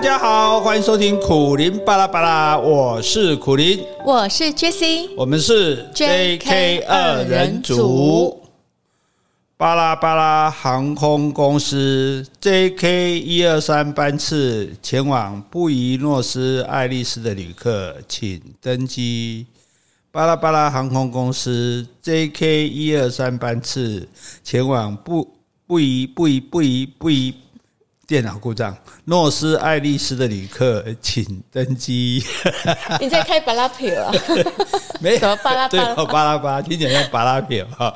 家好，欢迎收听苦林巴拉巴拉，我是苦林，我是 Jessie，我们是 JK 二人组。巴拉巴拉航空公司 JK 一二三班次前往布宜诺斯艾利斯的旅客，请登机。巴拉巴拉航空公司 JK 一二三班次前往布布宜布宜布宜布宜。电脑故障，诺斯艾利斯的旅客请登机。你在开巴拉皮啊？没有巴拉巴拉，对，巴拉巴拉，听起来像巴拉皮哈。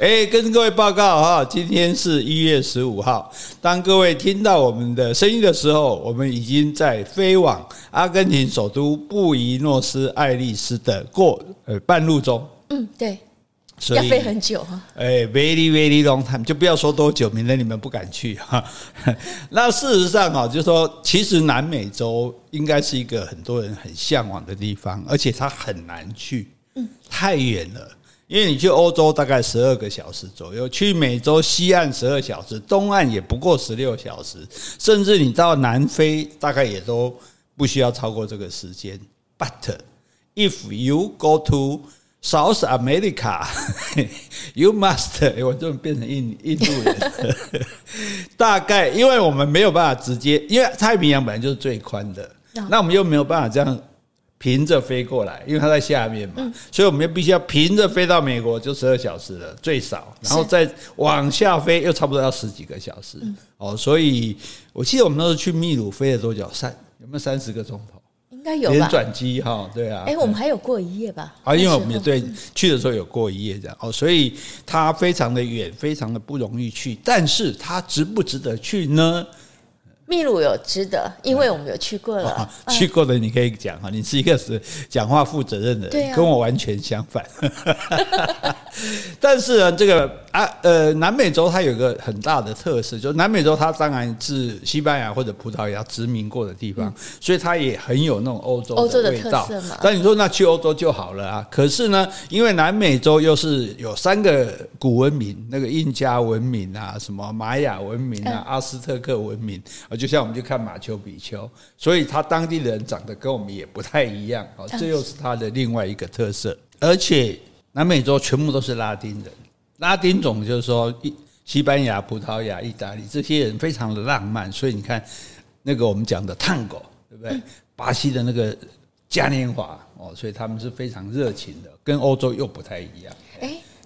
哎，跟各位报告哈，今天是一月十五号。当各位听到我们的声音的时候，我们已经在飞往阿根廷首都布宜诺斯艾利斯的过呃半路中。嗯，对。所以要飞很久哈，哎，very very long time，就不要说多久，免得你们不敢去哈。那事实上啊，就是说，其实南美洲应该是一个很多人很向往的地方，而且它很难去，嗯，太远了。因为你去欧洲大概十二个小时左右，去美洲西岸十二小时，东岸也不过十六小时，甚至你到南非大概也都不需要超过这个时间。But if you go to South America, you must，我这变成印印度人。大概因为我们没有办法直接，因为太平洋本来就是最宽的，那我们又没有办法这样平着飞过来，因为它在下面嘛，所以我们又必须要平着飞到美国，就十二小时了最少，然后再往下飞又差不多要十几个小时。哦，所以我记得我们那时候去秘鲁飞了多久？三有没有三十个钟头？应该有吧，转机哈，对啊。哎，我们还有过一夜吧？啊，因为我们也对去的时候有过一夜这样哦，所以它非常的远，非常的不容易去。但是它值不值得去呢？秘鲁有值得，因为我们有去过了。啊、去过的你可以讲哈，你是一个是讲话负责任的人，啊、跟我完全相反。但是呢，这个啊呃，南美洲它有个很大的特色，就是南美洲它当然是西班牙或者葡萄牙殖民过的地方，嗯、所以它也很有那种欧洲的味道。但你说那去欧洲就好了啊？可是呢，因为南美洲又是有三个古文明，那个印加文明啊，什么玛雅文明啊，阿斯特克文明啊，就像我们去看马丘比丘，所以他当地的人长得跟我们也不太一样，啊，这又是它的另外一个特色。而且南美洲全部都是拉丁人，拉丁种就是说，西班牙、葡萄牙、意大利这些人非常的浪漫，所以你看那个我们讲的探戈，对不对？巴西的那个嘉年华，哦，所以他们是非常热情的，跟欧洲又不太一样。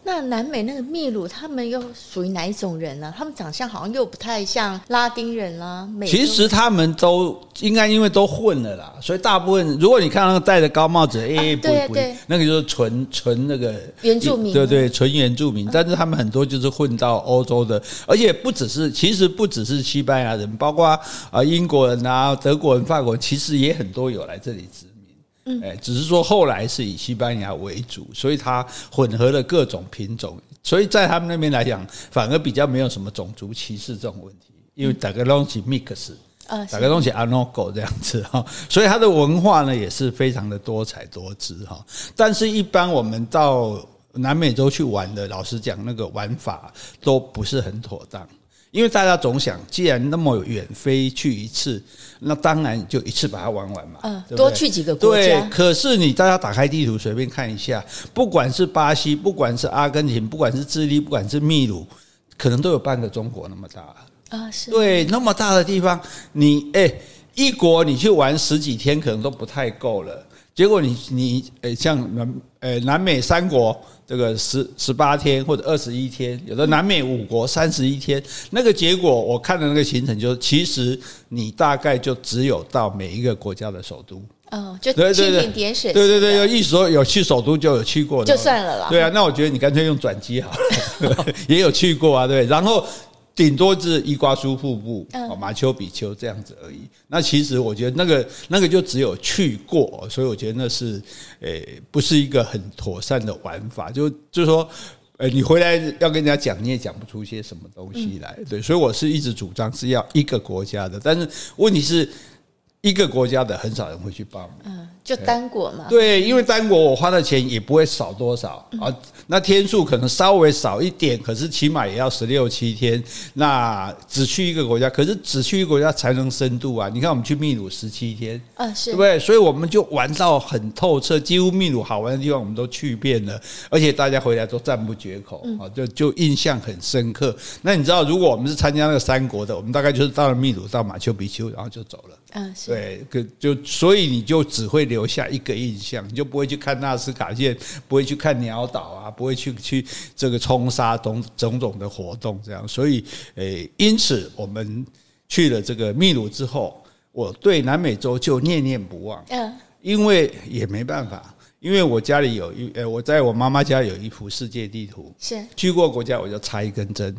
那南美那个秘鲁，他们又属于哪一种人呢？他们长相好像又不太像拉丁人啦、啊。其实他们都应该因为都混了啦，所以大部分如果你看那个戴着高帽子，哎、欸，不不，那个就是纯纯那个原住民，对对，纯原住民。但是他们很多就是混到欧洲的，而且不只是，其实不只是西班牙人，包括啊英国人啊、德国人、法国人，其实也很多有来这里殖嗯，哎，只是说后来是以西班牙为主，所以它混合了各种品种，所以在他们那边来讲，反而比较没有什么种族歧视这种问题，因为大家东西 mix，大家东西 anogo 这样子哈，所以它的文化呢也是非常的多彩多姿哈。但是，一般我们到南美洲去玩的，老实讲，那个玩法都不是很妥当。因为大家总想，既然那么远飞去一次，那当然就一次把它玩完嘛。嗯，多去几个国家。对，可是你大家打开地图随便看一下，不管是巴西，不管是阿根廷，不管是智利，不管是秘鲁，可能都有半个中国那么大啊。是。对，那么大的地方，你哎，一国你去玩十几天，可能都不太够了。结果你你诶，像南诶南美三国这个十十八天或者二十一天，有的南美五国三十一天，那个结果我看的那个行程就是，其实你大概就只有到每一个国家的首都哦，就蜻蜓点水，对对对，有意思说有去首都就有去过，就算了啦。对啊，那我觉得你干脆用转机好了，也有去过啊，对，然后。顶多是伊瓜苏瀑布、马丘比丘这样子而已。那其实我觉得那个那个就只有去过，所以我觉得那是诶不是一个很妥善的玩法。就就是说，诶你回来要跟人家讲，你也讲不出些什么东西来。对，所以我是一直主张是要一个国家的。但是问题是，一个国家的很少人会去报名。嗯，就单国嘛。对，因为单国我花的钱也不会少多少啊。那天数可能稍微少一点，可是起码也要十六七天。那只去一个国家，可是只去一个国家才能深度啊。你看我们去秘鲁十七天，啊，是，对不对？所以我们就玩到很透彻，几乎秘鲁好玩的地方我们都去遍了，而且大家回来都赞不绝口啊，就就印象很深刻。那你知道，如果我们是参加那个三国的，我们大概就是到了秘鲁，到马丘比丘，然后就走了。嗯，对，可就所以你就只会留下一个印象，你就不会去看纳斯卡线，不会去看鸟岛啊，不会去去这个冲沙种种种的活动这样。所以，诶，因此我们去了这个秘鲁之后，我对南美洲就念念不忘。嗯，因为也没办法，因为我家里有一，诶，我在我妈妈家有一幅世界地图，是去过国家我就插一根针，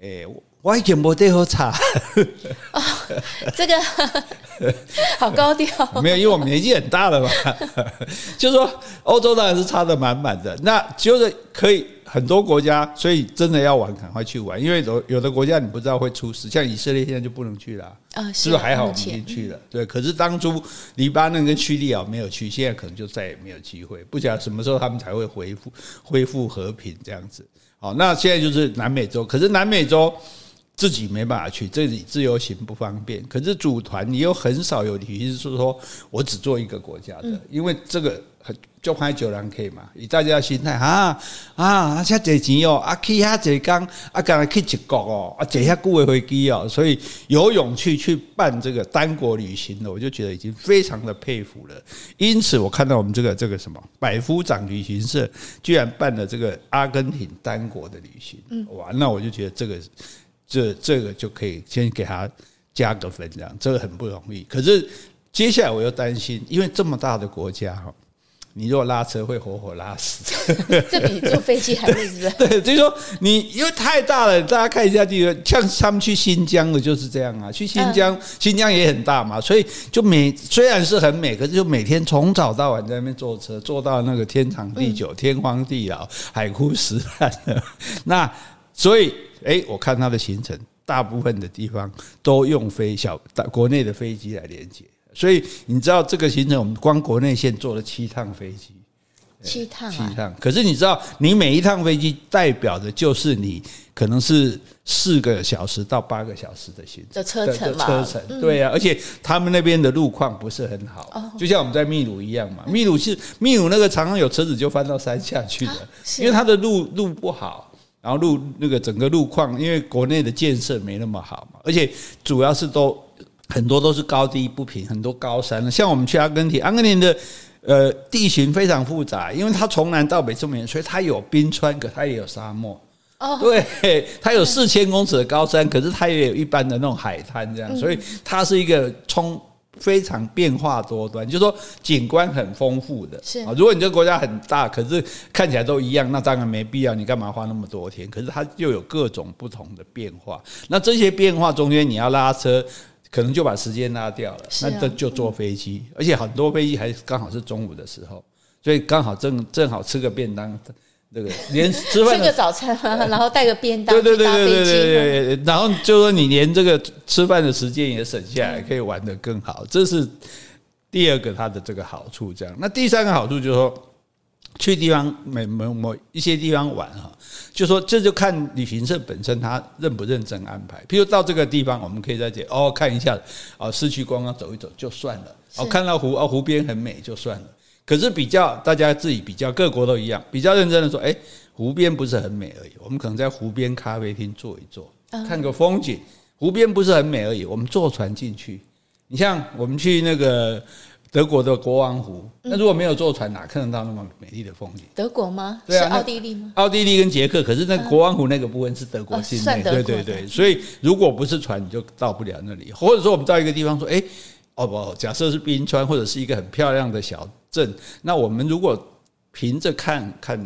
诶。我已经没得好查，哦，这个 好高调。没有，因为我们年纪很大了嘛。就是说，欧洲当然是差的满满的，那就是可以很多国家，所以真的要玩，赶快去玩。因为有有的国家你不知道会出事，像以色列现在就不能去了啊。是不是还好我们已经去了？对，可是当初黎巴嫩跟叙利亚没有去，现在可能就再也没有机会。不晓得什么时候他们才会恢复恢复和平这样子。好，那现在就是南美洲，可是南美洲。自己没办法去，这里自由行不方便。可是组团，你又很少有旅行是说我只做一个国家的，因为这个很就拍九人可以嘛。以大家的心态啊啊，这这钱哦，啊去遐这刚啊，刚才去一国哦，啊坐遐久的飞机哦，所以有勇气去办这个单国旅行的，我就觉得已经非常的佩服了。因此，我看到我们这个这个什么百夫长旅行社居然办了这个阿根廷单国的旅行，哇，那我就觉得这个。这这个就可以先给他加个分，这样这个很不容易。可是接下来我又担心，因为这么大的国家哈，你如果拉车会活活拉死。这比坐飞机还累，是不是？对，就是说你因为太大了，大家看一下地图，像他们去新疆的就是这样啊。去新疆，新疆也很大嘛，所以就每虽然是很美，可是就每天从早到晚在那边坐车，坐到那个天长地久、天荒地老、海枯石烂的那。所以，诶，我看它的行程，大部分的地方都用飞小大国内的飞机来连接。所以你知道这个行程，我们光国内线坐了七趟飞机，七趟，七趟。可是你知道，你每一趟飞机代表的就是你可能是四个小时到八个小时的行程的车程嘛？车程，对呀。而且他们那边的路况不是很好，就像我们在秘鲁一样嘛。秘鲁是秘鲁那个常常有车子就翻到山下去的，因为它的路路不好。然后路那个整个路况，因为国内的建设没那么好嘛，而且主要是都很多都是高低不平，很多高山。像我们去阿根廷，阿根廷的呃地形非常复杂，因为它从南到北这么远，所以它有冰川，可它也有沙漠。哦，对，它有 四千公尺的高山，可是它也有一般的那种海滩这样，所以它是一个冲。非常变化多端，就是说景观很丰富的。是啊，如果你这个国家很大，可是看起来都一样，那当然没必要。你干嘛花那么多天？可是它又有各种不同的变化。那这些变化中间，你要拉车，可能就把时间拉掉了。那这就坐飞机，而且很多飞机还刚好是中午的时候，所以刚好正正好吃个便当。这个 连吃饭吃个早餐，然后带个便当，对对对对对对对，然后就说你连这个吃饭的时间也省下来，可以玩得更好，这是第二个它的这个好处。这样，那第三个好处就是说，去地方某某某一些地方玩哈，就说这就看旅行社本身他认不认真安排。譬如到这个地方，我们可以在这哦看一下哦市区观光走一走就算了，哦看到湖哦湖边很美就算了。可是比较，大家自己比较，各国都一样，比较认真的说，哎，湖边不是很美而已，我们可能在湖边咖啡厅坐一坐，看个风景。湖边不是很美而已，我们坐船进去。你像我们去那个德国的国王湖，那如果没有坐船，哪看得到那么美丽的风景？德国吗？对啊，是奥地利吗？奥地利跟捷克，可是那国王湖那个部分是德国境内，对对对。所以如果不是船，你就到不了那里。或者说，我们到一个地方说，哎。哦不，假设是冰川或者是一个很漂亮的小镇，那我们如果凭着看看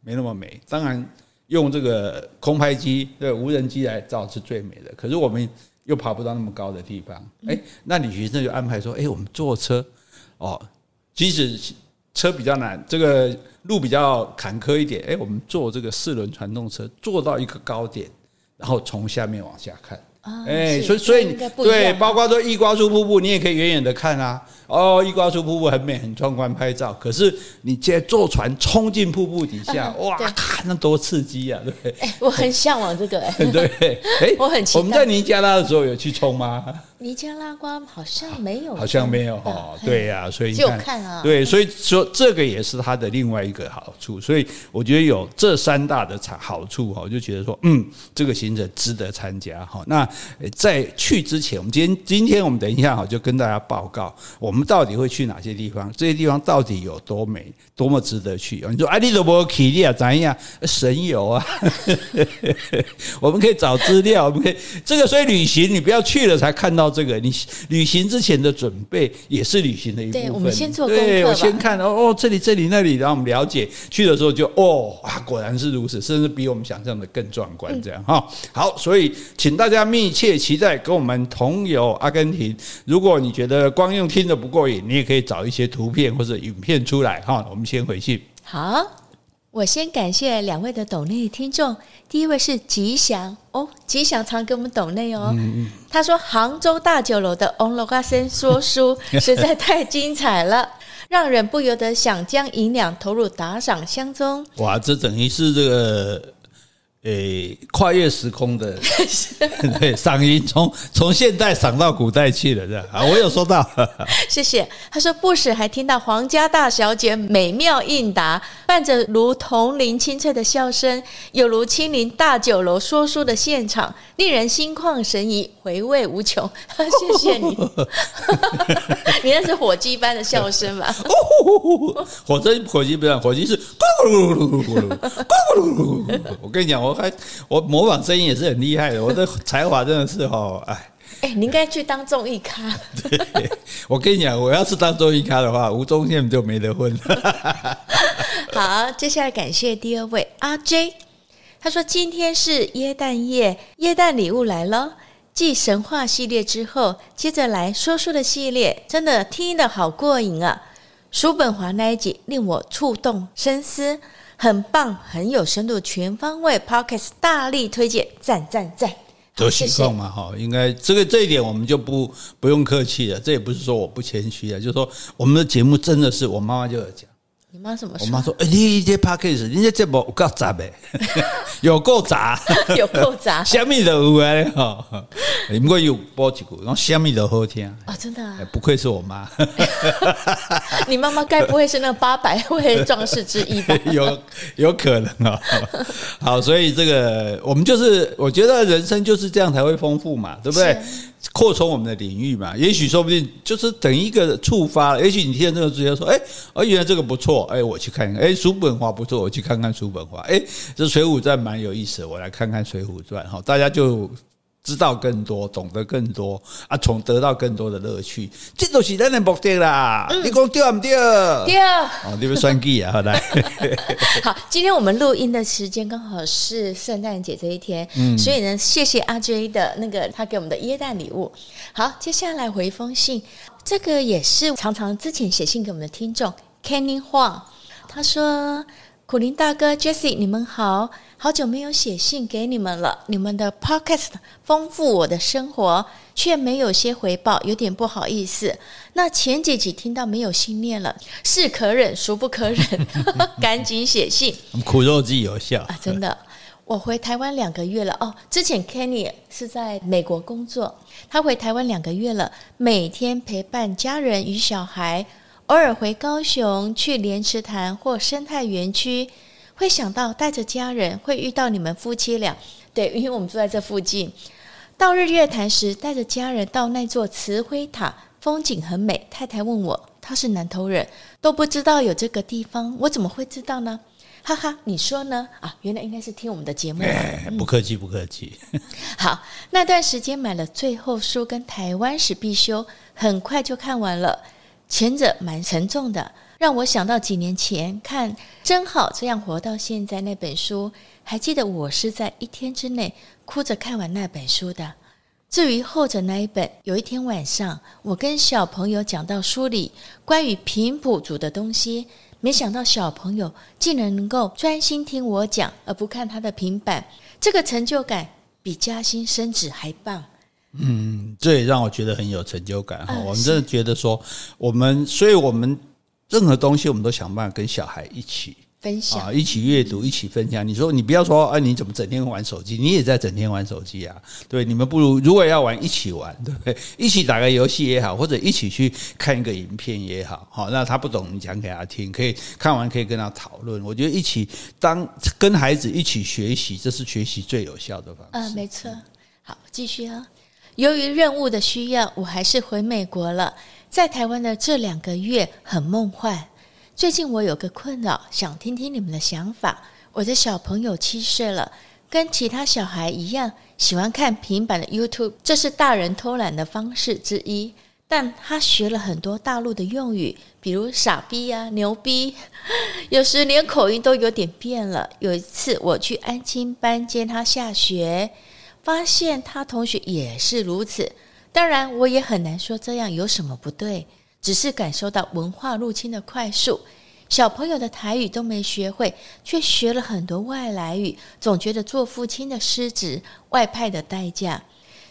没那么美，当然用这个空拍机、对无人机来照是最美的。可是我们又爬不到那么高的地方，哎，那旅行社就安排说，哎，我们坐车哦，即使车比较难，这个路比较坎坷一点，哎，我们坐这个四轮传动车，坐到一个高点，然后从下面往下看。哎，所以所以对，包括说伊瓜苏瀑布，你也可以远远的看啊。哦，伊瓜苏瀑布很美，很壮观，拍照。可是你现在坐船冲进瀑布底下，哇，看那多刺激啊！对，哎，我很向往这个，哎，对，哎，我很期待。我们在尼加拉的时候有去冲吗？尼加拉瓜好像没有，好像没有哈。对呀，所以就看啊，对，所以说这个也是它的另外一个好处。所以我觉得有这三大的好处哈，我就觉得说，嗯，这个行程值得参加哈。那在去之前，我们今天今天我们等一下哈，就跟大家报告我们到底会去哪些地方，这些地方到底有多美，多么值得去。你说啊，你都不去，你啊怎样？神游啊，我们可以找资料，我们可以这个。所以旅行你不要去了才看到。这个你旅行之前的准备也是旅行的一部分。对，我们先做功课。对，我先看哦哦，这里这里那里，然后我们了解。去的时候就哦啊，果然是如此，甚至比我们想象的更壮观。这样哈，好，所以请大家密切期待跟我们同游阿根廷。如果你觉得光用听的不过瘾，你也可以找一些图片或者影片出来哈。我们先回去。好。我先感谢两位的抖内听众，第一位是吉祥哦，吉祥常给我们抖内哦。嗯嗯，他说杭州大酒楼的翁罗嘎森说书 实在太精彩了，让人不由得想将银两投入打赏箱中。哇，这等于是这个。诶，跨越时空的，对，嗓音从从现代嗓到古代去了，这样，啊，我有收到，谢谢。他说不时还听到皇家大小姐美妙应答，伴着如铜铃清脆的笑声，有如亲临大酒楼说书的现场，令人心旷神怡，回味无穷。谢谢你。你那是火鸡般的笑声吧？哦，火鸡火鸡表演，火鸡是，咕噜咕噜咕噜咕噜咕噜，咕噜咕噜咕噜，我跟你讲我。我还我模仿声音也是很厉害的，我的才华真的是哦，哎哎，你应该去当综艺咖。对，我跟你讲，我要是当综艺咖的话，吴宗宪就没得混。好，接下来感谢第二位阿 J，他说今天是耶诞夜，耶诞礼物来了，继神话系列之后，接着来说书的系列，真的听得好过瘾啊！叔本华那一集令我触动深思。很棒，很有深度，全方位 Podcast 大力推荐，赞赞赞！有情况嘛？哈，应该这个这一点我们就不不用客气了。这也不是说我不谦虚啊，就是说我们的节目真的是我妈妈就有讲。你妈什么说？我妈说：“哎、欸，你这 Podcast，你这节目有够杂的，有够杂，有够杂，虾米都有啊！哈，你们有播几股，然后虾米都好听啊！真的、啊，不愧是我妈。你妈妈该不会是那八百位壮士之一吧？有有可能啊。好，所以这个我们就是，我觉得人生就是这样才会丰富嘛，对不对？”扩充我们的领域嘛，也许说不定就是等一个触发。也许你听这个直接说，哎，哦，原来这个不错，哎，我去看看。哎，叔本华不错，我去看看叔本华。哎，这《水浒传》蛮有意思，我来看看《水浒传》哈，大家就。知道更多，懂得更多啊，从得到更多的乐趣，这都是咱的目的啦。嗯、你讲对不对？对。哦，你们算计啊，好来。好，今天我们录音的时间刚好是圣诞节这一天，嗯，所以呢，谢谢阿 J 的那个他给我们的耶诞礼物。好，接下来回一封信，这个也是常常之前写信给我们的听众 Kenny Huang，他说。苦林大哥，Jessie，你们好，好久没有写信给你们了。你们的 Podcast 丰富我的生活，却没有些回报，有点不好意思。那前几集听到没有信念了，是可忍，孰不可忍？赶紧写信，苦肉计有效啊！真的，我回台湾两个月了哦。之前 Kenny 是在美国工作，他回台湾两个月了，每天陪伴家人与小孩。偶尔回高雄去莲池潭或生态园区，会想到带着家人会遇到你们夫妻俩。对，因为我们住在这附近。到日月潭时，带着家人到那座慈晖塔，风景很美。太太问我，他是南投人，都不知道有这个地方，我怎么会知道呢？哈哈，你说呢？啊，原来应该是听我们的节目。不客气，不客气。好，那段时间买了最后书跟台湾史必修，很快就看完了。前者蛮沉重的，让我想到几年前看《真好这样活到现在》那本书，还记得我是在一天之内哭着看完那本书的。至于后者那一本，有一天晚上，我跟小朋友讲到书里关于平谱组的东西，没想到小朋友竟然能够专心听我讲，而不看他的平板，这个成就感比加薪升职还棒。嗯，这也让我觉得很有成就感哈。嗯、我们真的觉得说，我们，所以我们任何东西，我们都想办法跟小孩一起。分享啊，一起阅读，一起分享。你说你不要说，哎，你怎么整天玩手机？你也在整天玩手机啊？对，你们不如如果要玩，一起玩，对 不对？一起打个游戏也好，或者一起去看一个影片也好。好，那他不懂，你讲给他听，可以看完可以跟他讨论。我觉得一起当跟孩子一起学习，这是学习最有效的方式。嗯，没错。好，继续啊。由于任务的需要，我还是回美国了。在台湾的这两个月很梦幻。最近我有个困扰，想听听你们的想法。我的小朋友七岁了，跟其他小孩一样，喜欢看平板的 YouTube，这是大人偷懒的方式之一。但他学了很多大陆的用语，比如傻逼呀、啊、牛逼，有时连口音都有点变了。有一次我去安亲班接他下学，发现他同学也是如此。当然，我也很难说这样有什么不对。只是感受到文化入侵的快速，小朋友的台语都没学会，却学了很多外来语，总觉得做父亲的失职，外派的代价。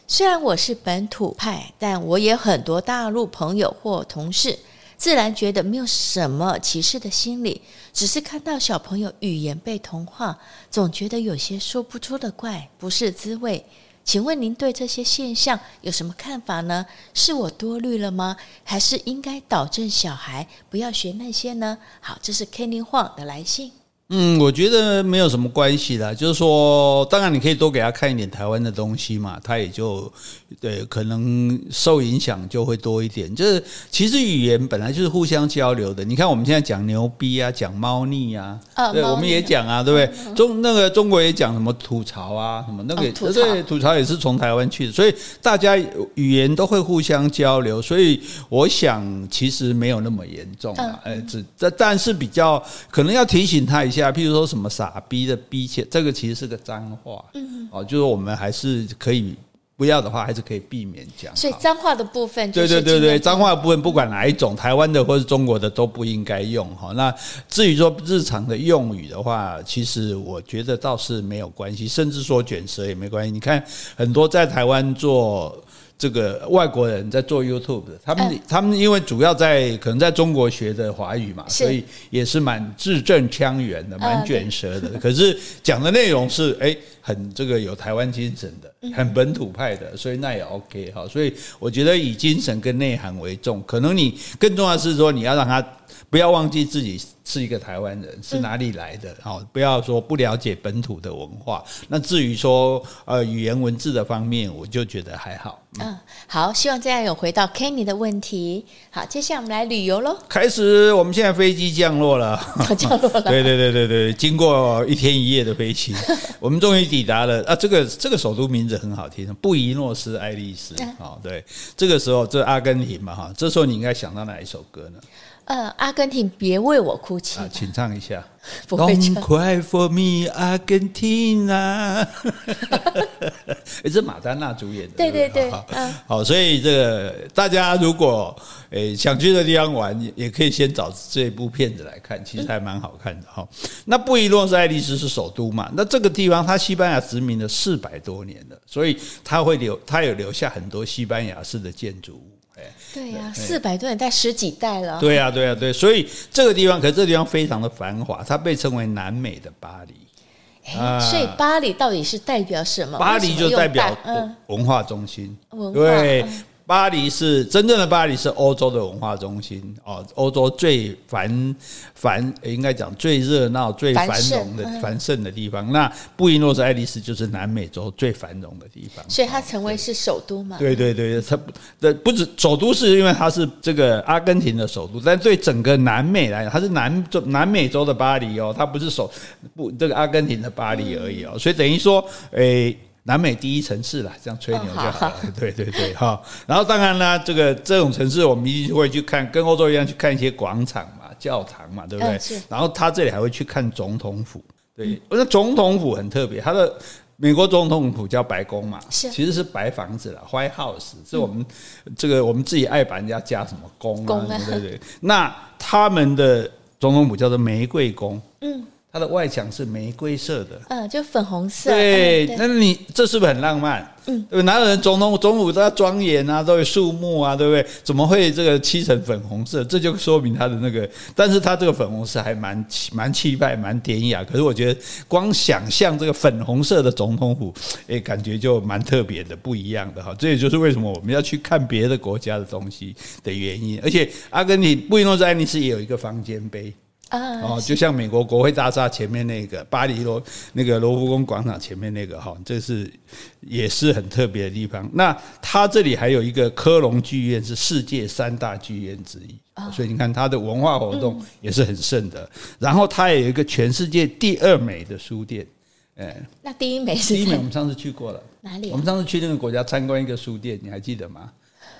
虽然我是本土派，但我也很多大陆朋友或同事，自然觉得没有什么歧视的心理，只是看到小朋友语言被同化，总觉得有些说不出的怪，不是滋味。请问您对这些现象有什么看法呢？是我多虑了吗？还是应该导正小孩不要学那些呢？好，这是 Kenny Huang 的来信。嗯，我觉得没有什么关系啦，就是说，当然你可以多给他看一点台湾的东西嘛，他也就对可能受影响就会多一点。就是其实语言本来就是互相交流的。你看我们现在讲牛逼啊，讲猫腻啊，哦、对，我们也讲啊，对不对？嗯、中那个中国也讲什么吐槽啊，什么那个、哦、吐对吐槽也是从台湾去的，所以大家语言都会互相交流。所以我想其实没有那么严重啊，哎、嗯，只但但是比较可能要提醒他一下。啊，譬如说什么傻逼的逼切，这个其实是个脏话，嗯，哦，就是我们还是可以不要的话，还是可以避免讲。所以脏话的部分，对对对对，脏话的部分不管哪一种，台湾的或是中国的都不应该用哈。那至于说日常的用语的话，其实我觉得倒是没有关系，甚至说卷舌也没关系。你看很多在台湾做。这个外国人在做 YouTube 的，他们他们因为主要在可能在中国学的华语嘛，所以也是蛮字正腔圆的，蛮卷舌的。可是讲的内容是哎，很这个有台湾精神的，很本土派的，所以那也 OK 哈。所以我觉得以精神跟内涵为重，可能你更重要的是说你要让他。不要忘记自己是一个台湾人，是哪里来的？好、嗯，不要说不了解本土的文化。那至于说呃语言文字的方面，我就觉得还好。嗯，嗯，好，希望这样有回到 Kenny 的问题。好，接下来我们来旅游喽。开始，我们现在飞机降落了，降落了。对对对对对，经过一天一夜的飞行，我们终于抵达了啊！这个这个首都名字很好听，布宜诺斯艾利斯。好，对，这个时候这阿根廷嘛哈，这时候你应该想到哪一首歌呢？呃，阿根廷，别为我哭泣。啊，请唱一下。不会唱。Don't cry for me, Argentina。哎，是马丹娜主演的。对对对。好，好，所以这个大家如果诶想去的地方玩，也可以先找这部片子来看，其实还蛮好看的哈。那布宜诺斯艾利斯是首都嘛？那这个地方它西班牙殖民了四百多年了，所以它会留，它有留下很多西班牙式的建筑物。对呀、啊，四百多年代十几代了。对呀、啊，对呀、啊，对，所以这个地方，可是这个地方非常的繁华，它被称为南美的巴黎。哎，所以巴黎到底是代表什么？巴黎就代表文化中心。嗯、对。嗯巴黎是真正的巴黎，是欧洲的文化中心哦，欧洲最繁繁，应该讲最热闹、最繁荣的繁盛的地方。那布宜诺斯艾利斯就是南美洲最繁荣的地方，所以它成为是首都嘛？对对对，它的不止首都，是因为它是这个阿根廷的首都，但对整个南美来讲，它是南洲南美洲的巴黎哦，它不是首不这个阿根廷的巴黎而已哦，所以等于说，诶。南美第一城市啦，这样吹牛就好了。哦、好好 对对对，哈。然后当然呢，这个这种城市我们一定会去看，跟欧洲一样去看一些广场嘛、教堂嘛，对不对？嗯、然后他这里还会去看总统府。对，那总统府很特别，他的美国总统府叫白宫嘛，其实是白房子啦，White House，是我们这个我们自己爱把人家加什么宫啊，对不对？那他们的总统府叫做玫瑰宫。嗯。它的外墙是玫瑰色的，嗯，就粉红色。对，那你这是不是很浪漫？嗯，对，哪有人总统总统都要庄严啊，都有树木啊，对不对？怎么会这个漆成粉红色？这就说明它的那个，但是它这个粉红色还蛮蛮气派、蛮典雅。可是我觉得光想象这个粉红色的总统府，诶，感觉就蛮特别的、不一样的哈。这也就是为什么我们要去看别的国家的东西的原因。而且阿根廷布宜诺斯艾利斯也有一个房间碑。啊，哦，就像美国国会大厦前面那个巴黎罗那个罗浮宫广场前面那个哈，这是也是很特别的地方。那它这里还有一个科隆剧院，是世界三大剧院之一，所以你看它的文化活动也是很盛的。然后它也有一个全世界第二美的书店，哎，那第一美是第一美，我们上次去过了，哪里？我们上次去那个国家参观一个书店，你还记得吗？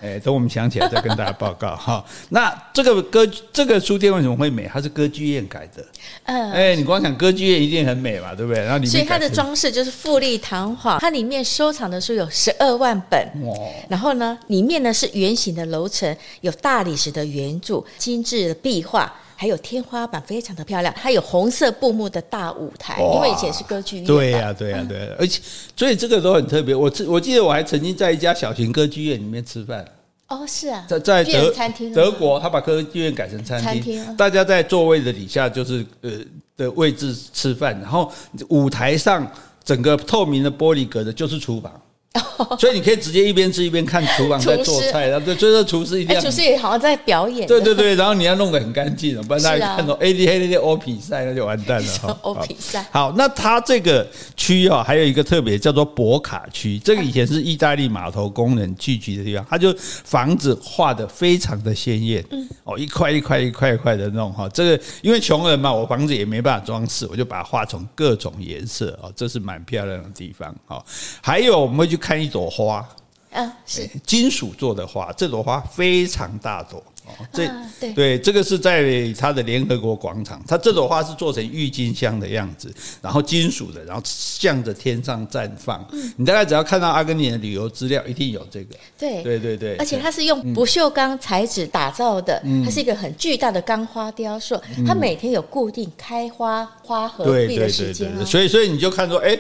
哎，等我们想起来再跟大家报告哈。那这个歌这个书店为什么会美？它是歌剧院改的。嗯，哎，你光想歌剧院一定很美嘛，对不对？然后里面，所以它的装饰就是富丽堂皇。它里面收藏的书有十二万本。哇！然后呢，里面呢是圆形的楼层，有大理石的圆柱、精致的壁画，还有天花板非常的漂亮。它有红色布幕的大舞台，因为以前是歌剧院。对呀，对呀，对呀。而且，所以这个都很特别。我我记得我还曾经在一家小型歌剧院里面吃饭。哦，是啊，在在德德国，他把歌剧院改成餐厅，大家在座位的底下就是呃的位置吃饭，然后舞台上整个透明的玻璃隔的就是厨房。所以你可以直接一边吃一边看厨房在做菜，然后对，所以说厨师一定要，厨师也好像在表演。对对对，然后你要弄得很干净，不然大家看到 A D 黑那些欧比赛那就完蛋了哈。欧比赛。好，那它这个区啊，还有一个特别叫做博卡区，这个以前是意大利码头工人聚集的地方，它就房子画的非常的鲜艳，哦，一块一块一块一块的弄哈。这个因为穷人嘛，我房子也没办法装饰，我就把它画成各种颜色哦，这是蛮漂亮的地方。哦，还有我们会去。看一朵花，嗯，是金属做的花，这朵花非常大朵哦。这对对，这个是在它的联合国广场，它这朵花是做成郁金香的样子，然后金属的，然后向着天上绽放。你大概只要看到阿根廷的旅游资料，一定有这个。对对对对，而且它是用不锈钢材质打造的，它是一个很巨大的钢花雕塑，它每天有固定开花花和闭的时间，所以所以你就看说，哎。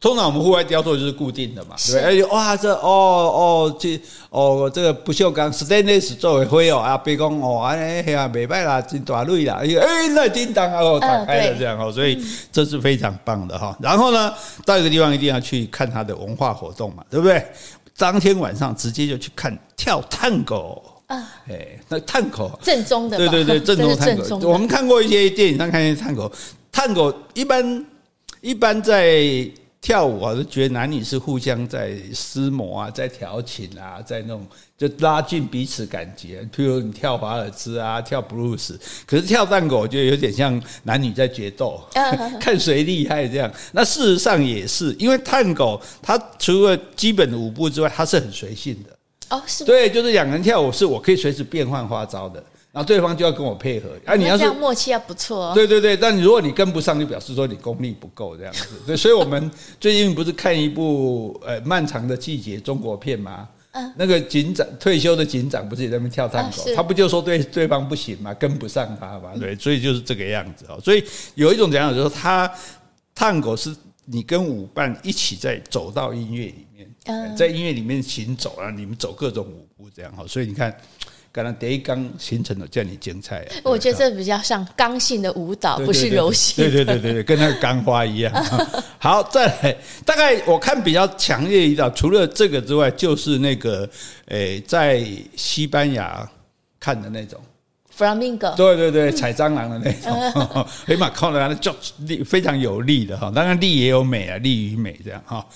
通常我们户外雕塑就是固定的嘛，对不对？哎哇，这哦哦这哦这个不锈钢 stainless 作为灰哦啊，别讲哦哎呀，没办啦，真大累啦，哎那叮当啊，打开了这样哦，所以这是非常棒的哈。然后呢，到一个地方一定要去看它的文化活动嘛，对不对？当天晚上直接就去看跳探戈啊，哎，那探戈正宗的，对对对，正宗探戈。我们看过一些电影上看一些探戈，探戈一般一般在。跳舞啊，就觉得男女是互相在厮磨啊，在调情啊，在那种就拉近彼此感觉。譬如你跳华尔兹啊，跳布鲁斯，可是跳探戈，我觉得有点像男女在决斗，看谁厉害这样。那事实上也是，因为探戈它除了基本的舞步之外，它是很随性的。哦，是。对，就是两个人跳舞，是我可以随时变换花招的。然后对方就要跟我配合，啊，你要是默契要不错哦。对对对，但如果你跟不上，就表示说你功力不够这样子。对，所以我们 最近不是看一部呃漫长的季节中国片吗？嗯，那个警长退休的警长不是也在那边跳探戈，他不就说对对方不行嘛，跟不上他嘛，对，所以就是这个样子哦。所以有一种讲法就是说，他探戈是你跟舞伴一起在走到音乐里面，在音乐里面行走啊，你们走各种舞步这样哈。所以你看。刚刚第一刚形成的叫你精彩，我觉得这比较像刚性的舞蹈，不是柔性。对对对对对，跟那个钢花一样。好，再来，大概我看比较强烈一道，除了这个之外，就是那个诶，在西班牙看的那种 Flamingo。对对对，踩蟑螂的那种，起码靠的就力非常有力的哈，当然力也有美啊，力与美这样哈。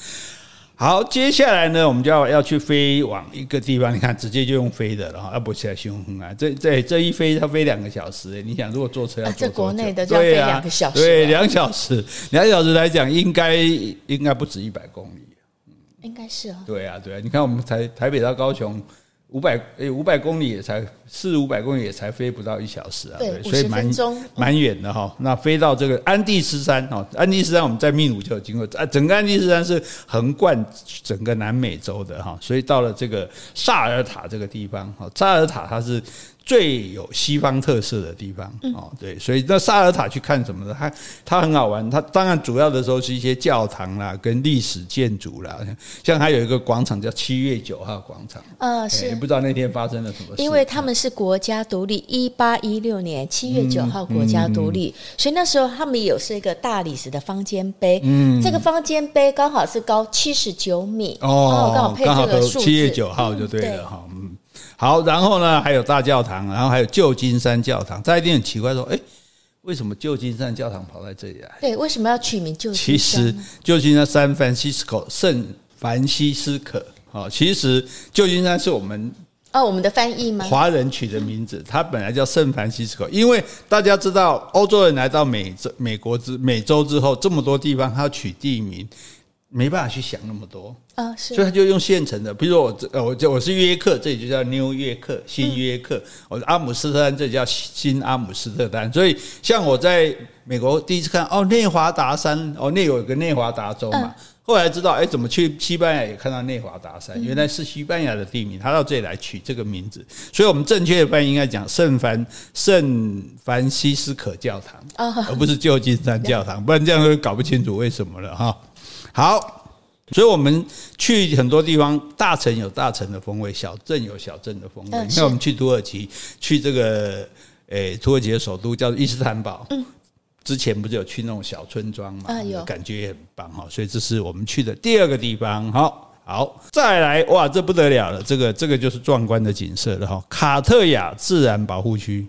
好，接下来呢，我们就要要去飞往一个地方。你看，直接就用飞的了哈，要不起来凶啊！这这这一飞，它飞两个小时。你想，如果坐车要坐多久？国内的就要飞两个小时。对，两小时，两小时来讲，应该应该不止一百公里。应该是啊。对啊，对啊，你看，我们台台北到高雄。五百诶，五百公里也才四五百公里也才飞不到一小时啊，对，所以蛮蛮远的哈。那飞到这个安第斯山哦，安第斯山我们在秘鲁就有经过啊，整个安第斯山是横贯整个南美洲的哈，所以到了这个萨尔塔这个地方哈，萨尔塔它是最有西方特色的地方哦，对，所以那萨尔塔去看什么呢？它它很好玩，它当然主要的时候是一些教堂啦，跟历史建筑啦，像它有一个广场叫七月九号广场，呃，是，不知道那天发生了什么事，因为他们是国家独立，一八一六年七月九号国家独立，所以那时候他们有是一个大理石的方尖碑，嗯，这个方尖碑刚好是高七十九米哦，刚好配这个数字，七月九号就对了哈，嗯。好，然后呢，还有大教堂，然后还有旧金山教堂。大家一定很奇怪，说，哎，为什么旧金山教堂跑在这里来？对，为什么要取名旧金山？其实，旧金山 San Francisco 圣凡西斯可啊，其实旧金山是我们哦，我们的翻译吗？华人取的名字，它本来叫圣凡西斯科，因为大家知道，欧洲人来到美洲、美国之美洲之后，这么多地方，他要取地名。没办法去想那么多。啊，是，所以他就用现成的，比如说我呃，我我是约克，这里就叫 New 约克，新约克；我是阿姆斯特丹，这里叫新阿姆斯特丹。所以像我在美国第一次看哦，内华达山哦，那有一个内华达州嘛，后来知道哎，怎么去西班牙也看到内华达山，原来是西班牙的地名，他到这里来取这个名字。所以我们正确的翻译应该讲圣凡圣凡西斯可教堂，而不是旧金山教堂，不然这样会搞不清楚为什么了哈。好，所以我们去很多地方，大城有大城的风味，小镇有小镇的风味。那、嗯、我们去土耳其，去这个诶、欸，土耳其的首都叫伊斯坦堡。嗯，之前不是有去那种小村庄嘛？感觉也很棒哈。所以这是我们去的第二个地方。好，好，再来哇，这不得了了，这个这个就是壮观的景色了哈。卡特亚自然保护区。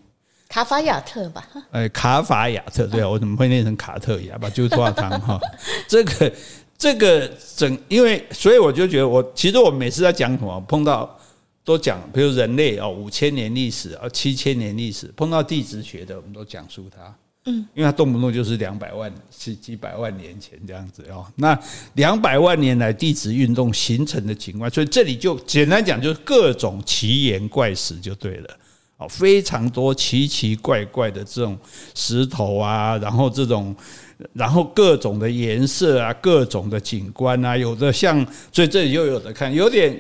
卡法亚特吧？哎，卡法亚特，对啊，我怎么会念成卡特亚吧？就是化汤哈，这个。这个整，因为所以我就觉得，我其实我每次在讲什么，碰到都讲，比如人类哦，五千年历史啊，七千年历史，碰到地质学的，我们都讲述它，嗯，因为它动不动就是两百万、几几百万年前这样子哦。那两百万年来地质运动形成的情况，所以这里就简单讲，就是各种奇岩怪石就对了哦，非常多奇奇怪怪的这种石头啊，然后这种。然后各种的颜色啊，各种的景观啊，有的像，所以这里又有的看，有点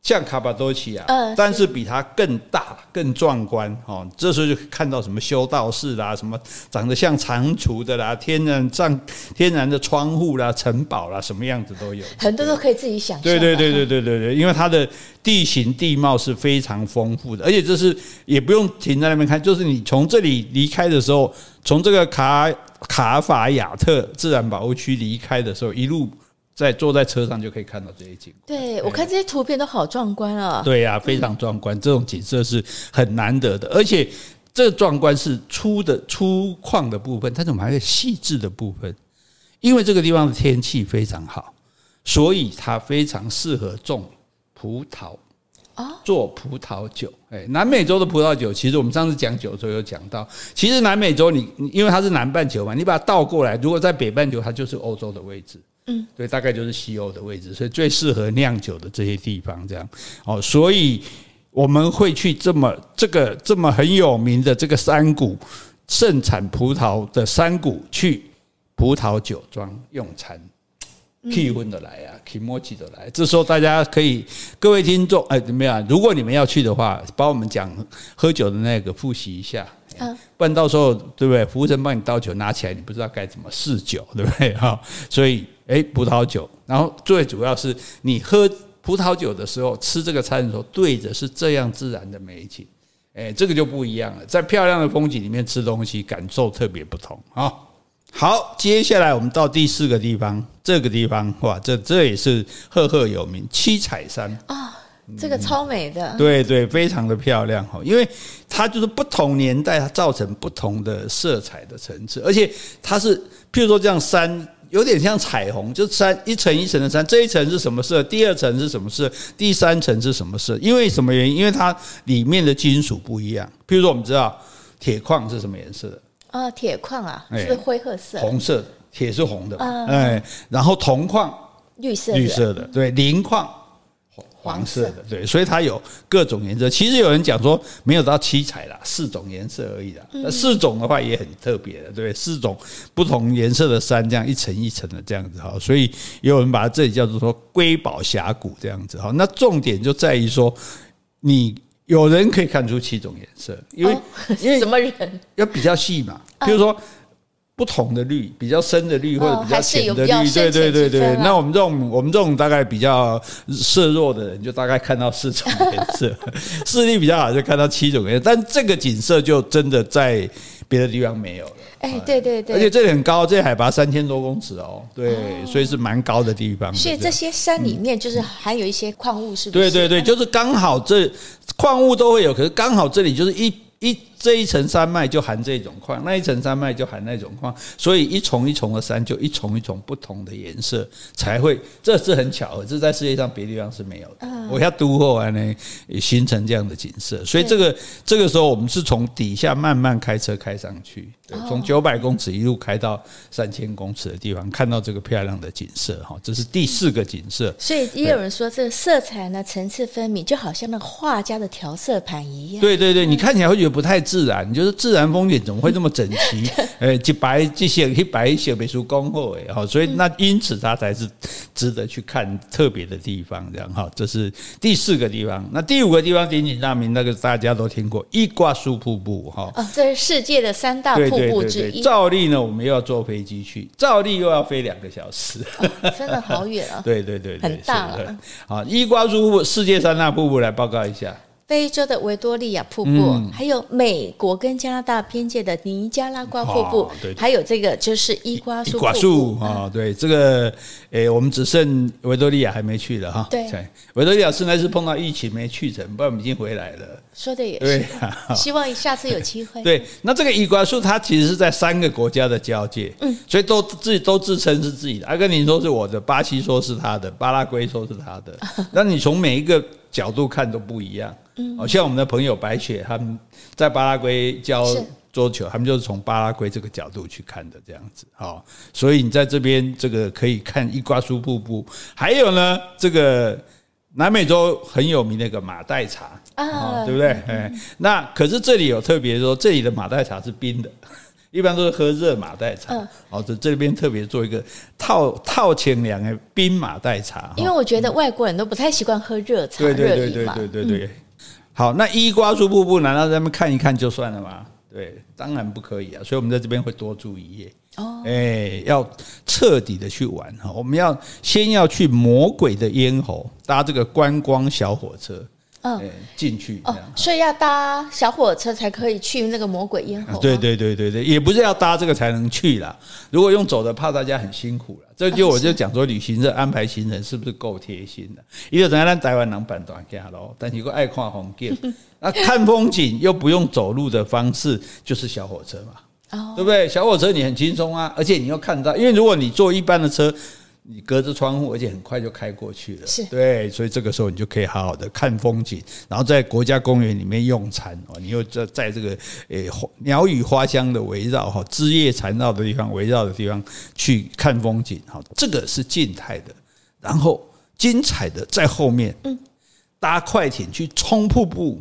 像卡巴多奇亚，但是比它更大、更壮观哦。这时候就看到什么修道士啦，什么长得像蟾蜍的啦，天然上天然的窗户啦，城堡啦，什么样子都有，很多都可以自己想象。对对对对对对对，因为它的地形地貌是非常丰富的，而且这是也不用停在那边看，就是你从这里离开的时候，从这个卡。卡法亚特自然保护区离开的时候，一路在坐在车上就可以看到这些景。对，我看这些图片都好壮观啊！对呀，非常壮观，这种景色是很难得的。而且这壮观是粗的粗犷的部分，它怎么还有细致的部分？因为这个地方的天气非常好，所以它非常适合种葡萄。做葡萄酒，哎，南美洲的葡萄酒，其实我们上次讲酒的时候有讲到，其实南美洲你因为它是南半球嘛，你把它倒过来，如果在北半球，它就是欧洲的位置，嗯，对，大概就是西欧的位置，所以最适合酿酒的这些地方，这样。哦，所以我们会去这么这个这么很有名的这个山谷，盛产葡萄的山谷去葡萄酒庄用餐。气氛的来啊，气默契的来。这时候大家可以，各位听众，哎，怎么样？如果你们要去的话，帮我们讲喝酒的那个复习一下，不然到时候对不对？服务生帮你倒酒拿起来，你不知道该怎么试酒，对不对？哈，所以哎，葡萄酒，然后最主要是你喝葡萄酒的时候，吃这个餐的时候，对着是这样自然的美景，哎，这个就不一样了。在漂亮的风景里面吃东西，感受特别不同啊。好，接下来我们到第四个地方，这个地方哇，这这也是赫赫有名七彩山啊，这个超美的，嗯、对对，非常的漂亮哈，因为它就是不同年代它造成不同的色彩的层次，而且它是譬如说这样山有点像彩虹，就山一层一层的山，这一层是什么色，第二层是什么色，第三层是什么色？因为什么原因？因为它里面的金属不一样，譬如说我们知道铁矿是什么颜色的？啊，铁矿啊，是灰褐色，红色，铁是红的，哎，然后铜矿绿色，绿色的，对，磷矿黄色的，对，所以它有各种颜色。其实有人讲说没有到七彩啦，四种颜色而已啦。那四种的话也很特别的，对，四种不同颜色的山，这样一层一层的这样子哈，所以也有人把它这里叫做说瑰宝峡谷这样子哈。那重点就在于说你。有人可以看出七种颜色，因为、哦、因为 什么人要比较细嘛，比如说。嗯不同的绿，比较深的绿或者比较浅的绿，对对对对。那我们这种我们这种大概比较色弱的人，就大概看到四种颜色；视力比较好，就看到七种颜色。但这个景色就真的在别的地方没有了。哎，对对对，而且这里很高，这里海拔三千多公尺哦，对，所以是蛮高的地方。所以这些山里面就是还有一些矿物，是不是？对对对，就是刚好这矿物都会有，可是刚好这里就是一。一这一层山脉就含这种矿，那一层山脉就含那种矿，所以一重一重的山就一重一重不同的颜色才会，这是很巧合，这在世界上别的地方是没有的。我要都后来呢也形成这样的景色，所以这个这个时候我们是从底下慢慢开车开上去，对，从九百公尺一路开到三千公尺的地方，看到这个漂亮的景色哈，这是第四个景色。所以也有人说，这个色彩呢层次分明，就好像那个画家的调色盘一样。对对对，你看起来会觉得。不太自然，你就是自然风景怎么会这么整齐？呃，一白这些一白写美术功后哎，哈，所以那因此它才是值得去看特别的地方，这样哈。这是第四个地方，那第五个地方鼎鼎大名，那个大家都听过伊瓜苏瀑布哈。哦，这是世界的三大瀑布之一。照例呢，我们又要坐飞机去，照例又要飞两个小时，哦，真的好远啊！对对对，对，很大了。好，伊瓜苏瀑布，世界三大瀑布，来报告一下。非洲的维多利亚瀑布，嗯、还有美国跟加拿大边界的尼加拉瓜瀑布，哦、对对，还有这个就是伊瓜苏瀑布。啊，对这个，诶，我们只剩维多利亚还没去了哈。对，维多利亚是那次碰到疫情没去成，不然我们已经回来了。说的也是，对，希望下次有机会。对，那这个伊瓜苏它其实是在三个国家的交界，嗯，所以都自己都自称是自己的。阿根廷说是我的，巴西说是他的，巴拉圭说是他的。那你从每一个角度看都不一样。哦，像我们的朋友白雪，他们在巴拉圭教桌球，他们就是从巴拉圭这个角度去看的，这样子。好，所以你在这边这个可以看伊瓜苏瀑布，还有呢，这个南美洲很有名的一个马黛茶啊，对不对？哎，那可是这里有特别说，这里的马黛茶是冰的。一般都是喝热马黛茶，哦，这这边特别做一个套套前凉的冰马黛茶。因为我觉得外国人都不太习惯喝热茶，对对对对对对对。好，那伊瓜苏瀑布难道咱们看一看就算了吗？对，当然不可以啊。所以我们在这边会多住一夜。哦，哎，要彻底的去玩哈。我们要先要去魔鬼的咽喉，搭这个观光小火车。嗯，进去哦，所以要搭小火车才可以去那个魔鬼咽喉。对对对对对，也不是要搭这个才能去啦。如果用走的，怕大家很辛苦了。这就我就讲说，旅行社安排行程是不是够贴心的？一个人在台湾能办短假喽，但如果爱看风景，那看风景又不用走路的方式，就是小火车嘛。哦，对不对？小火车你很轻松啊，而且你又看到，因为如果你坐一般的车。你隔着窗户，而且很快就开过去了。是，对，所以这个时候你就可以好好的看风景，然后在国家公园里面用餐哦。你又在在这个诶鸟语花香的围绕哈，枝叶缠绕的地方围绕的地方去看风景，好，这个是静态的。然后精彩的在后面，嗯，搭快艇去冲瀑布。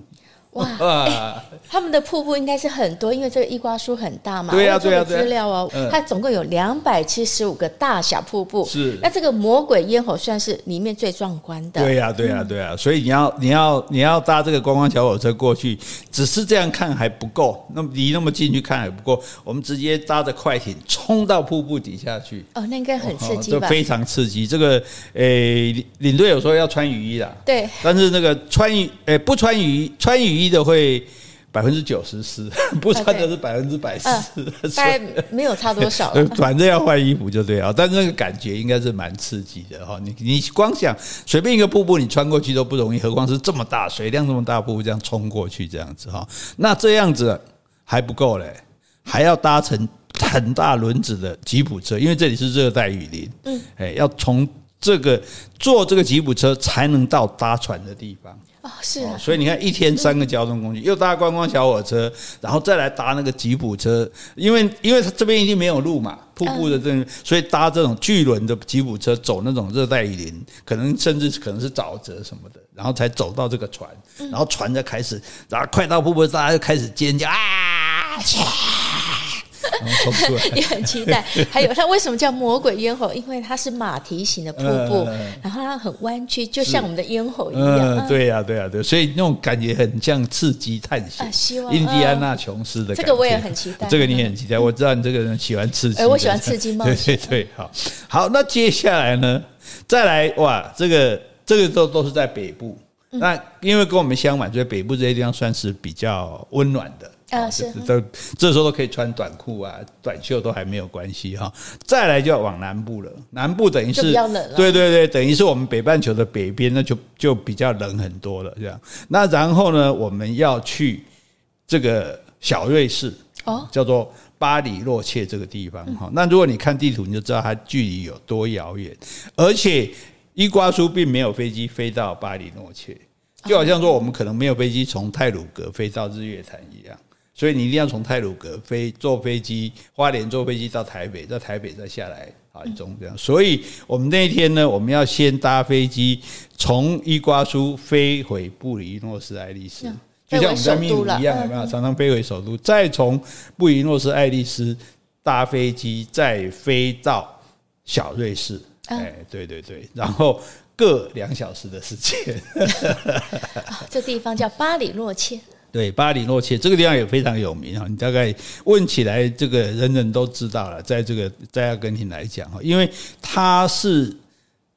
哇、欸，他们的瀑布应该是很多，因为这个伊瓜苏很大嘛。对呀、啊，对呀、啊，资料哦，它总共有两百七十五个大小瀑布。是，那这个魔鬼咽喉算是里面最壮观的。对呀、啊，对呀、啊，对呀、啊。所以你要，你要，你要搭这个观光小火车过去，只是这样看还不够，那么离那么近去看还不够，我们直接搭着快艇冲到瀑布底下去。哦，那应该很刺激吧？哦、非常刺激。这个诶，领领队有说要穿雨衣啦。对。但是那个穿雨诶不穿雨衣穿雨衣。的会百分之九十湿，不穿的是百分之百湿，大概没有差多少。反正要换衣服就对啊，但那个感觉应该是蛮刺激的哈。你你光想随便一个瀑布，你穿过去都不容易，何况是这么大水量这么大瀑布这样冲过去这样子哈。那这样子还不够嘞，还要搭乘很大轮子的吉普车，因为这里是热带雨林。嗯，哎，要从这个坐这个吉普车才能到搭船的地方。哦，是啊，所以你看，一天三个交通工具，又搭观光小火车，然后再来搭那个吉普车，因为因为它这边已经没有路嘛，瀑布的这，所以搭这种巨轮的吉普车走那种热带雨林，可能甚至可能是沼泽什么的，然后才走到这个船，然后船就开始，然后快到瀑布，大家就开始尖叫啊！也很期待。还有它为什么叫魔鬼咽喉？因为它是马蹄形的瀑布，嗯、然后它很弯曲，就像我们的咽喉一样。嗯，对呀、啊，对呀、啊，对，所以那种感觉很像刺激探险。啊，希望印第安纳琼斯的感觉，这个我也很期待。这个你也很期待，我知道你这个人喜欢刺激。哎，我喜欢刺激冒险。对对对，好，好，那接下来呢？再来哇，这个这个都都是在北部。那因为跟我们相反，所以北部这些地方算是比较温暖的啊，是这这时候都可以穿短裤啊、短袖都还没有关系哈。再来就要往南部了，南部等于是对对对，等于是我们北半球的北边，那就就比较冷很多了这样。那然后呢，我们要去这个小瑞士哦，叫做巴里洛切这个地方哈。那如果你看地图，你就知道它距离有多遥远，而且。伊瓜苏并没有飞机飞到巴里诺切，就好像说我们可能没有飞机从泰鲁格飞到日月潭一样，所以你一定要从泰鲁阁飞坐飞机，花莲坐飞机到台北，在台北再下来台中这样。所以我们那一天呢，我们要先搭飞机从伊瓜苏飞回布宜诺斯艾利斯，就像我们在秘鲁一样，有没有？常常飞回首都，再从布宜诺斯艾利斯搭飞机再飞到小瑞士。哎，对对对，然后各两小时的时间。这地方叫巴里洛切。对，巴里诺切这个地方也非常有名哈，你大概问起来，这个人人都知道了。在这个在阿根廷来讲哈，因为它是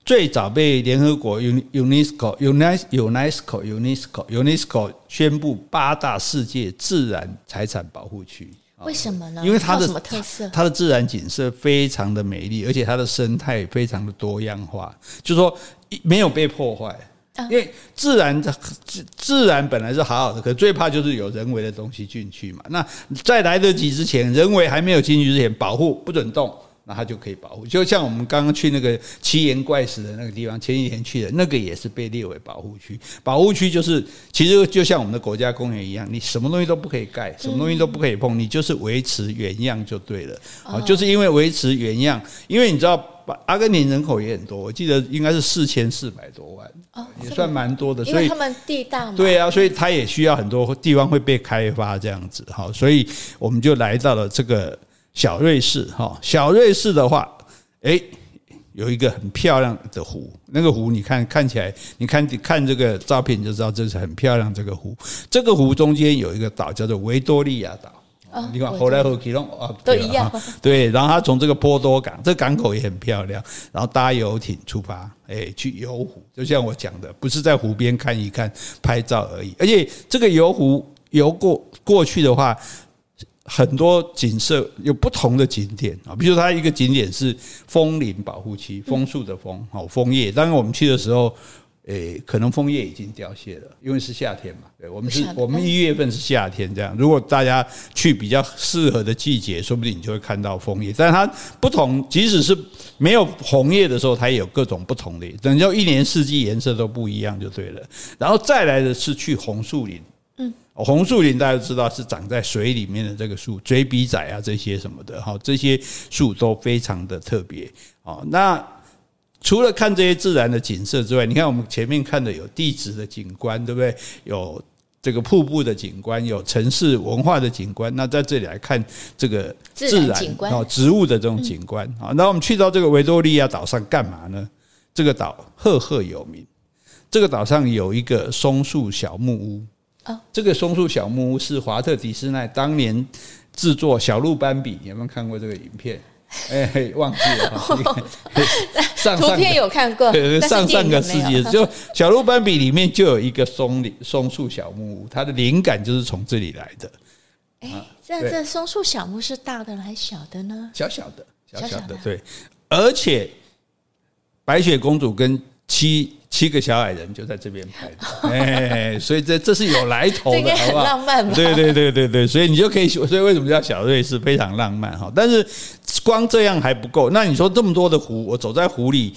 最早被联合国 UNESCO UNESCO UNESCO UNESCO 宣布八大世界自然财产保护区。为什么呢？因为它的什么特色？它的自然景色非常的美丽，而且它的生态非常的多样化，就是说没有被破坏。因为自然自自然本来是好好的，可最怕就是有人为的东西进去嘛。那在来得及之前，人为还没有进去之前，保护不准动。那它就可以保护，就像我们刚刚去那个奇岩怪石的那个地方，前几天去的那个也是被列为保护区。保护区就是其实就像我们的国家公园一样，你什么东西都不可以盖，什么东西都不可以碰，你就是维持原样就对了。啊，就是因为维持原样，因为你知道阿根廷人口也很多，我记得应该是四千四百多万，也算蛮多的。所以他们地大嘛，对啊，所以它也需要很多地方会被开发这样子。哈，所以我们就来到了这个。小瑞士哈，小瑞士的话，诶，有一个很漂亮的湖，那个湖你看看起来，你看看这个照片你就知道这是很漂亮这个湖。这个湖中间有一个岛叫做维多利亚岛，你看后来和其中啊都一样，对。然后他从这个波多港，这个港口也很漂亮，然后搭游艇出发，诶，去游湖，就像我讲的，不是在湖边看一看拍照而已，而且这个游湖游过过去的话。很多景色有不同的景点啊，比如它一个景点是枫林保护区，枫树的枫，好枫叶。当然我们去的时候，诶，可能枫叶已经凋谢了，因为是夏天嘛。对，我们是我们一月份是夏天这样。如果大家去比较适合的季节，说不定你就会看到枫叶。但是它不同，即使是没有红叶的时候，它也有各种不同的，等于一年四季颜色都不一样就对了。然后再来的是去红树林。嗯红树林大家都知道是长在水里面的这个树，嘴笔仔啊这些什么的哈，这些树都非常的特别啊。那除了看这些自然的景色之外，你看我们前面看的有地质的景观，对不对？有这个瀑布的景观，有城市文化的景观。那在这里来看这个自然哦植物的这种景观啊。那我们去到这个维多利亚岛上干嘛呢？这个岛赫赫有名，这个岛上有一个松树小木屋。这个松树小木屋是华特迪士尼当年制作《小鹿斑比》，有没有看过这个影片？哎，忘记了 哈。上图片有看过，上上个世纪就《小鹿斑比》里面就有一个松林松树小木屋，它的灵感就是从这里来的。哎，这这松树小木是大的还是小的呢？小小的，小小的，对。而且白雪公主跟七。七个小矮人就在这边拍的，哎，所以这这是有来头的，好不好？浪漫，对对对对对，所以你就可以，所以为什么叫小瑞士非常浪漫哈？但是光这样还不够，那你说这么多的湖，我走在湖里。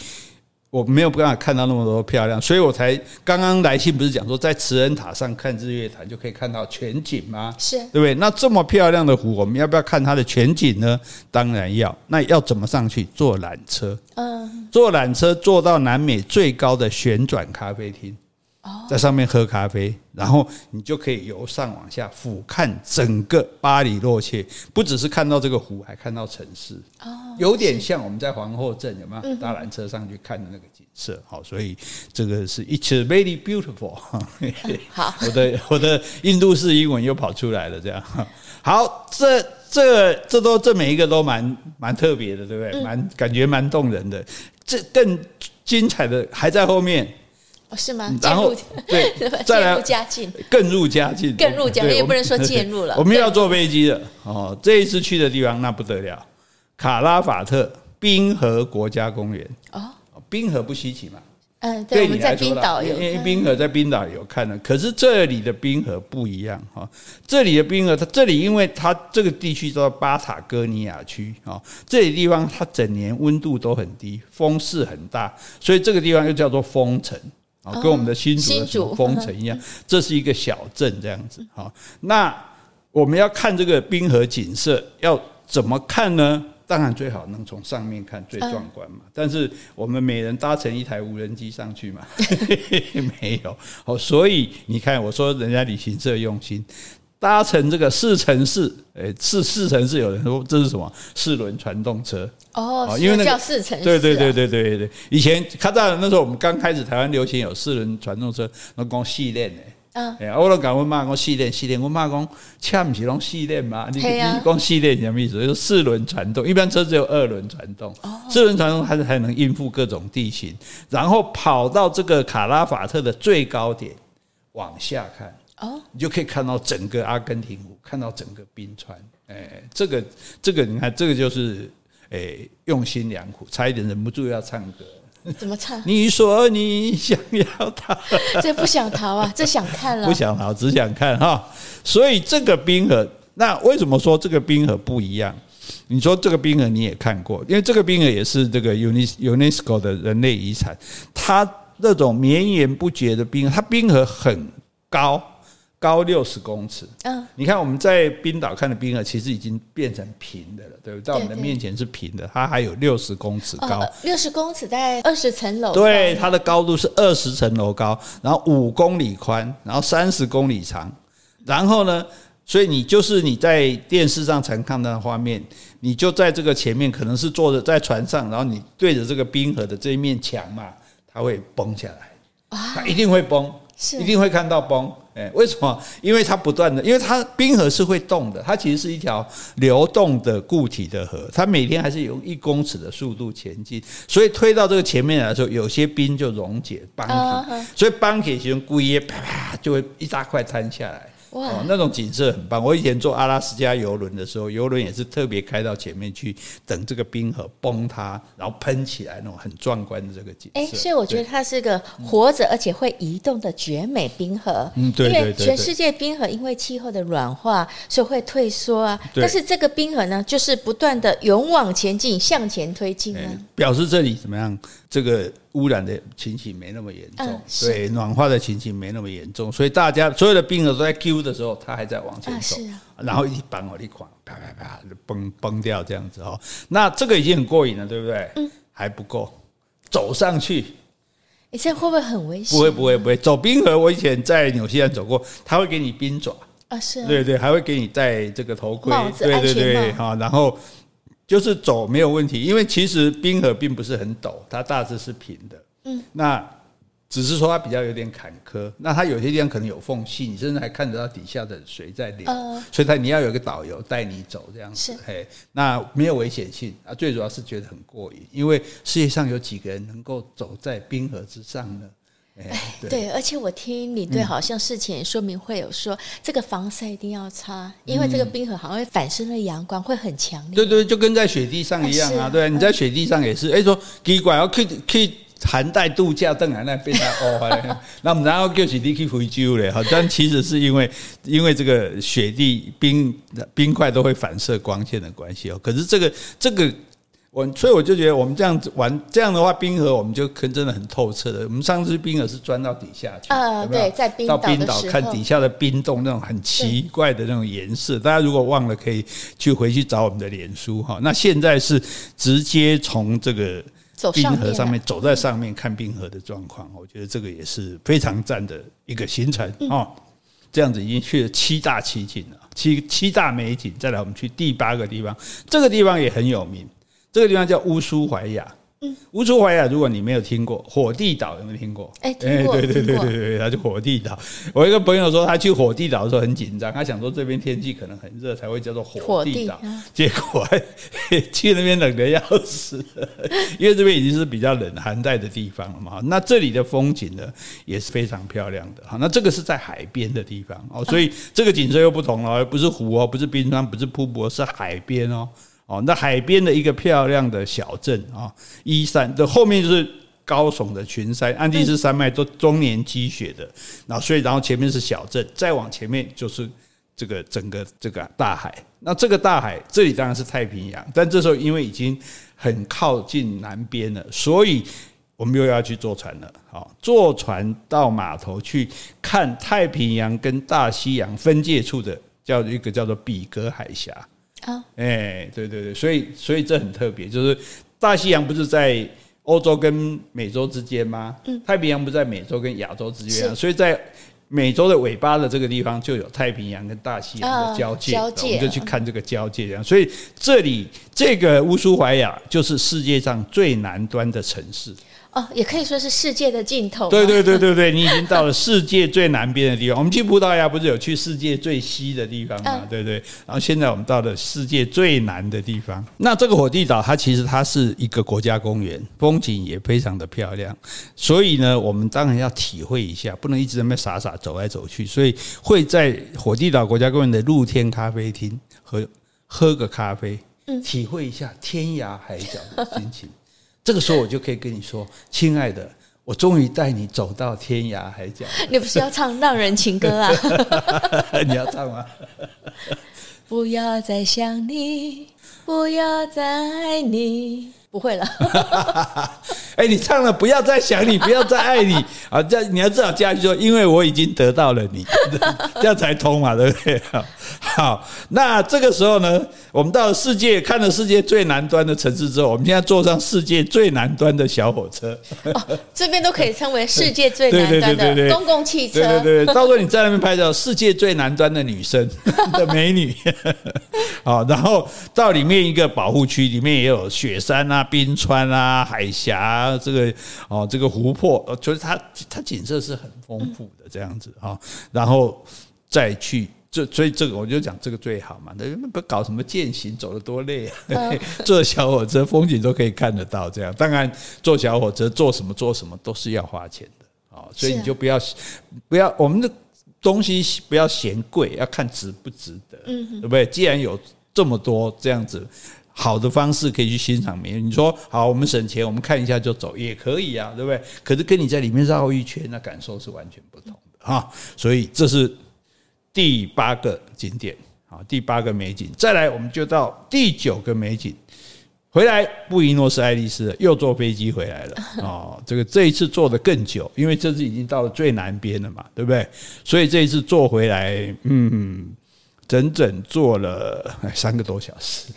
我没有办法看到那么多漂亮，所以我才刚刚来信不是讲说在慈恩塔上看日月潭就可以看到全景吗？是，对不对？那这么漂亮的湖，我们要不要看它的全景呢？当然要。那要怎么上去？坐缆车。嗯，坐缆车坐到南美最高的旋转咖啡厅。在上面喝咖啡，然后你就可以由上往下俯瞰整个巴黎洛切，不只是看到这个湖，还看到城市。哦，有点像我们在皇后镇有没有搭缆车上去看的那个景色？好，所以这个是 It's very beautiful。好，我的我的印度式英文又跑出来了，这样。好，这这这都这每一个都蛮蛮特别的，对不对？蛮感觉蛮动人的。这更精彩的还在后面。是吗？然后对，再来加进，更入佳境，更入佳境，也不能说渐入了。我们要坐飞机了哦，这一次去的地方那不得了，卡拉法特冰河国家公园哦，冰河不稀奇嘛？嗯，对，我们在冰岛有，因为冰河在冰岛有看的，可是这里的冰河不一样哈，这里的冰河，它这里因为它这个地区叫做巴塔哥尼亚区啊，这里地方它整年温度都很低，风势很大，所以这个地方又叫做风城。啊，跟我们的新竹的什么风城一样，这是一个小镇这样子。好，那我们要看这个冰河景色，要怎么看呢？当然最好能从上面看，最壮观嘛。但是我们每人搭乘一台无人机上去嘛，没有。好，所以你看，我说人家旅行社用心。搭乘这个四乘四，诶，四四乘四，有人说这是什么？四轮传动车哦，因为那个叫四乘四，对对对对对对。以前看到那时候我们刚开始台湾流行有四轮传动车，那讲细练的，嗯，哎，我都讲我妈讲细练细练，我妈讲恰不是拢细练嘛？你你讲细练什么意思？就是四轮传动，一般车只有二轮传动，四轮传动还是还能应付各种地形，然后跑到这个卡拉法特的最高点往下看。哦，你就可以看到整个阿根廷湖，看到整个冰川，哎，这个这个你看，这个就是哎用心良苦，差一点忍不住要唱歌。怎么唱？你说你想要逃，这不想逃啊，这想看了。不想逃，只想看哈。所以这个冰河，那为什么说这个冰河不一样？你说这个冰河你也看过，因为这个冰河也是这个 UNESCO 的人类遗产，它那种绵延不绝的冰河，它冰河很高。高六十公尺，嗯，你看我们在冰岛看的冰河，其实已经变成平的了，对不对？在我们的面前是平的，它还有六十公尺高，六十公尺在二十层楼，对，它的高度是二十层楼高，然后五公里宽，然后三十公里长，然后呢，所以你就是你在电视上常看到的画面，你就在这个前面，可能是坐着在船上，然后你对着这个冰河的这一面墙嘛，它会崩下来，它一定会崩，是。一定会看到崩。哎，为什么？因为它不断的，因为它冰河是会动的，它其实是一条流动的固体的河，它每天还是用一公尺的速度前进，所以推到这个前面来的时候，有些冰就溶解崩体，所以崩体其实故意啪啪就会一大块摊下来。哇、哦，那种景色很棒。我以前坐阿拉斯加游轮的时候，游轮也是特别开到前面去等这个冰河崩塌，然后喷起来那种很壮观的这个景色。哎、欸，所以我觉得它是个活着而且会移动的绝美冰河。嗯，对，因为全世界冰河因为气候的软化，所以会退缩啊。但是这个冰河呢，就是不断的勇往前进，向前推进啊。表示这里怎么样？这个。污染的情形没那么严重，对，暖化的情形没那么严重，所以大家所有的冰河都在 Q 的时候，它还在往前走，然后一崩哦，一垮，啪啪啪就崩崩掉这样子哦。那这个已经很过瘾了，对不对？嗯，还不够，走上去，你现在会不会很危险？不会不会不会，走冰河，我以前在纽西兰走过，他会给你冰爪啊，是，对对，还会给你戴这个头盔，对对对，好，然后。就是走没有问题，因为其实冰河并不是很陡，它大致是平的。嗯，那只是说它比较有点坎坷，那它有些地方可能有缝隙，你甚至还看得到底下的水在流。呃，所以它你要有一个导游带你走这样子。是，嘿，那没有危险性啊，最主要是觉得很过瘾，因为世界上有几个人能够走在冰河之上呢？哎，对，而且我听领队好像事前说明会有说，这个防晒一定要擦，因为这个冰河好像会反射的阳光会很强烈。对对，就跟在雪地上一样啊。对，你在雪地上也是。哎，说奇怪，要去去寒带度假，登来那边啊，哦，那我们然后就是你去非洲嘞，好像其实是因为因为这个雪地冰冰块都会反射光线的关系哦。可是这个这个。我所以我就觉得我们这样子玩这样的话，冰河我们就可真的很透彻的。我们上次冰河是钻到底下去，呃，对，在冰到冰岛看底下的冰洞那种很奇怪的那种颜色。大家如果忘了，可以去回去找我们的脸书哈。那现在是直接从这个冰河上面走在上面看冰河的状况，我觉得这个也是非常赞的一个行程哦。这样子已经去了七大奇景了，七七大美景。再来，我们去第八个地方，这个地方也很有名，这个地方叫乌苏怀亚。乌苏怀亚，如果你没有听过，火地岛有没有听过？哎，听过，对对对对对，他就火地岛。我一个朋友说，他去火地岛的时候很紧张，他想说这边天气可能很热，才会叫做火地岛。结果去那边冷的要死，因为这边已经是比较冷寒带的地方了嘛。那这里的风景呢，也是非常漂亮的。好，那这个是在海边的地方哦，所以这个景色又不同了，不是湖哦，不是冰川，不是瀑布，是海边哦。哦，那海边的一个漂亮的小镇啊，依山的后面就是高耸的群山，安第斯山脉都终年积雪的，然后所以然后前面是小镇，再往前面就是这个整个这个大海。那这个大海这里当然是太平洋，但这时候因为已经很靠近南边了，所以我们又要去坐船了。好，坐船到码头去看太平洋跟大西洋分界处的，叫一个叫做比格海峡。啊，哎，对对对，所以所以这很特别，就是大西洋不是在欧洲跟美洲之间吗？嗯，太平洋不是在美洲跟亚洲之间啊，所以在美洲的尾巴的这个地方就有太平洋跟大西洋的交界，交界，我们就去看这个交界这样。所以这里这个乌苏怀亚就是世界上最南端的城市。哦，也可以说是世界的尽头。对对对对对，你已经到了世界最南边的地方。我们去葡萄牙不是有去世界最西的地方吗？对不对？然后现在我们到了世界最南的地方。那这个火地岛，它其实它是一个国家公园，风景也非常的漂亮。所以呢，我们当然要体会一下，不能一直在那傻傻走来走去。所以会在火地岛国家公园的露天咖啡厅喝喝个咖啡，体会一下天涯海角的心情。这个时候我就可以跟你说，亲爱的，我终于带你走到天涯海角。你不是要唱《浪人情歌》啊？你要唱吗？不要再想你，不要再爱你。不会了，哎，你唱了，不要再想你，不要再爱你 啊！这你要至少加一句说，因为我已经得到了你，这样才通嘛，对不对？好，那这个时候呢，我们到了世界，看了世界最南端的城市之后，我们现在坐上世界最南端的小火车，哦，这边都可以称为世界最南端的公共汽车。对对对，到时候你在那边拍照，世界最南端的女生的美女，好，然后到里面一个保护区，里面也有雪山啊。冰川啊，海峡，这个哦，这个湖泊，就是它它景色是很丰富的这样子啊，然后再去，这所以这个我就讲这个最好嘛，那不搞什么践行，走得多累啊，坐小火车风景都可以看得到，这样。当然，坐小火车做什么做什么都是要花钱的啊，所以你就不要不要我们的东西不要嫌贵，要看值不值得，嗯，对不对？既然有这么多这样子。好的方式可以去欣赏美。你说好，我们省钱，我们看一下就走也可以啊，对不对？可是跟你在里面绕一圈，那感受是完全不同的哈。所以这是第八个景点啊，第八个美景。再来，我们就到第九个美景。回来布宜诺斯艾利斯又坐飞机回来了 哦。这个这一次坐得更久，因为这次已经到了最南边了嘛，对不对？所以这一次坐回来，嗯。整整坐了三个多小时，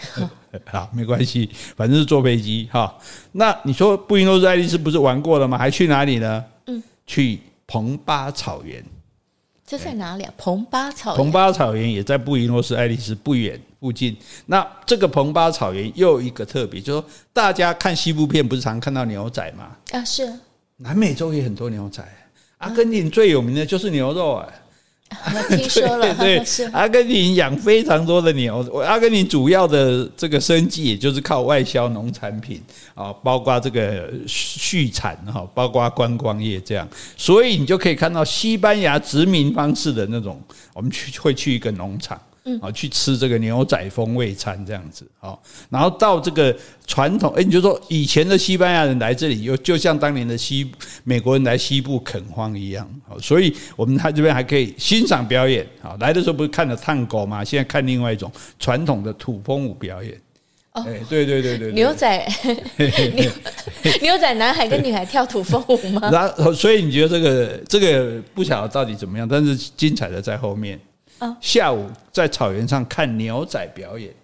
好，没关系，反正是坐飞机哈。那你说布宜诺斯艾利斯不是玩过了吗？还去哪里呢？嗯，去蓬巴草原。这在哪里啊？蓬巴草原。蓬巴草原也在布宜诺斯艾利斯不远附近。那这个蓬巴草原又有一个特别，就是说大家看西部片不是常看到牛仔吗？啊，是。南美洲也很多牛仔，阿根廷最有名的就是牛肉啊。我听说了，对，阿根廷养非常多的牛。阿根廷主要的这个生计，也就是靠外销农产品啊，包括这个畜产哈，包括观光业这样。所以你就可以看到西班牙殖民方式的那种，我们去会去一个农场。嗯，啊，去吃这个牛仔风味餐这样子，好，然后到这个传统，哎，你就说以前的西班牙人来这里，又就像当年的西美国人来西部垦荒一样，好，所以我们他这边还可以欣赏表演，好，来的时候不是看了探戈吗？现在看另外一种传统的土风舞表演，哦，对对对对，牛仔 牛牛仔男孩跟女孩跳土风舞吗？然后，所以你觉得这个这个不晓得到底怎么样，但是精彩的在后面。下午在草原上看牛仔表演，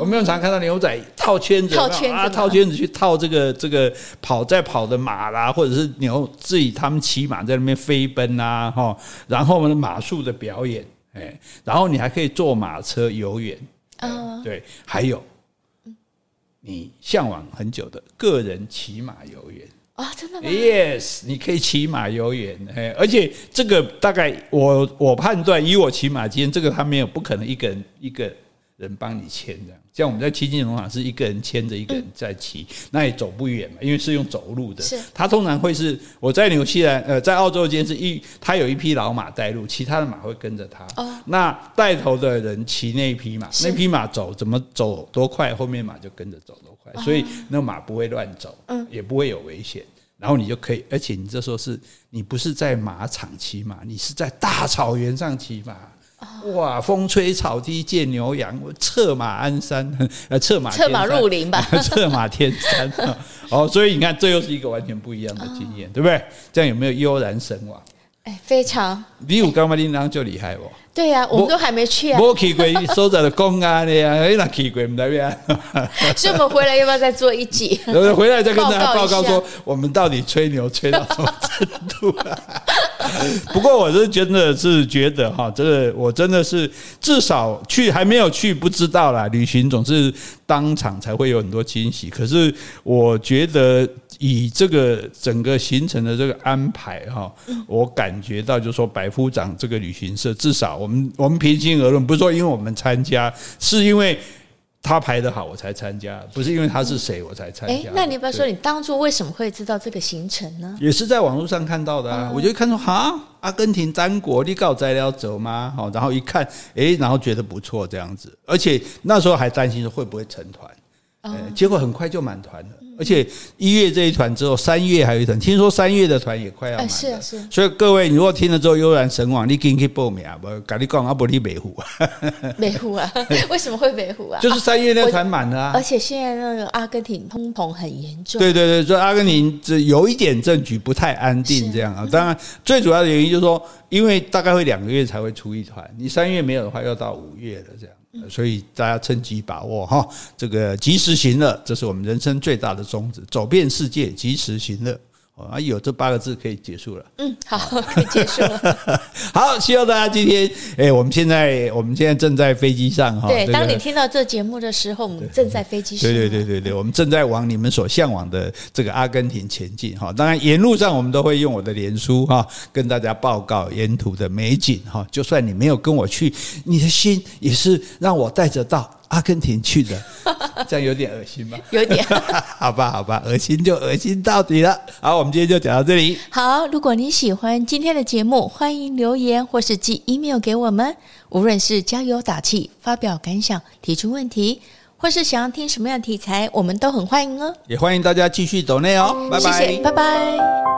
我们常看到牛仔套圈子，套圈子啊，套圈子去套这个这个跑在跑的马啦，或者是牛自己他们骑马在那边飞奔啊，哈，然后我们的马术的表演，哎，然后你还可以坐马车游园，啊，对，还有你向往很久的个人骑马游园。啊，真的吗？Yes，你可以骑马游园，哎，而且这个大概我我判断，以我骑马经验，这个他没有不可能一个人一个人帮你牵这样。像我们在七金农场是一个人牵着一个人在骑，嗯、那也走不远嘛，因为是用走路的。是，他通常会是我在纽西兰呃，在澳洲间是一他有一匹老马带路，其他的马会跟着他。哦，那带头的人骑那匹马，那匹马走怎么走多快，后面马就跟着走多快，所以那马不会乱走，嗯，也不会有危险。然后你就可以，而且你这时候是你不是在马场骑马，你是在大草原上骑马。哇，风吹草低见牛羊，策马鞍山，呃，策马策马入林吧，策马天山。哦，所以你看，这又是一个完全不一样的经验，对不对？这样有没有悠然神往？哎，非常。你有干嘛？你人就厉害哦。对呀，我们都还没去啊。我去过，所在的公安的呀，哎，那去过不代表。所以我们回来要不要再做一集？回来再跟大家报告说，我们到底吹牛吹到什么程度啊？不过我是真的是觉得哈，这个我真的是至少去还没有去不知道啦。旅行总是当场才会有很多惊喜。可是我觉得以这个整个行程的这个安排哈，我感觉到就是说百夫长这个旅行社至少。我们我们平心而论，不是说因为我们参加，是因为他排的好我才参加，不是因为他是谁我才参加。哎，那你不要说，你当初为什么会知道这个行程呢？也是在网络上看到的啊，我就看说哈，阿根廷单国你搞材料走吗？好，然后一看，哎，然后觉得不错这样子，而且那时候还担心说会不会成团，结果很快就满团了。而且一月这一团之后，三月还有一团，听说三月的团也快要满了。是是。所以各位，你如果听了之后悠然神往，你赶紧去报名啊！不，跟你讲阿伯利北湖啊。北湖啊？为什么会北湖啊？就是三月那团满了啊。而且现在那个阿根廷通膨很严重。对对对，所以阿根廷这有一点政局不太安定这样啊。当然，最主要的原因就是说，因为大概会两个月才会出一团，你三月没有的话，要到五月了这样。所以大家趁机把握哈，这个及时行乐，这是我们人生最大的宗旨，走遍世界，及时行乐。啊，有这八个字可以结束了。嗯，好，可以结束了。好，希望大家今天，哎，我们现在我们现在正在飞机上哈。对，当你听到这节目的时候，我们正在飞机上。对对对对对，我们正在往你们所向往的这个阿根廷前进哈。当然，沿路上我们都会用我的脸书哈，跟大家报告沿途的美景哈。就算你没有跟我去，你的心也是让我带着到。阿根廷去的，这样有点恶心吧？有点，好吧，好吧，恶心就恶心到底了。好，我们今天就讲到这里。好，如果你喜欢今天的节目，欢迎留言或是寄 email 给我们。无论是加油打气、发表感想、提出问题，或是想要听什么样的题材，我们都很欢迎哦。也欢迎大家继续走内哦。拜拜，谢谢，拜拜。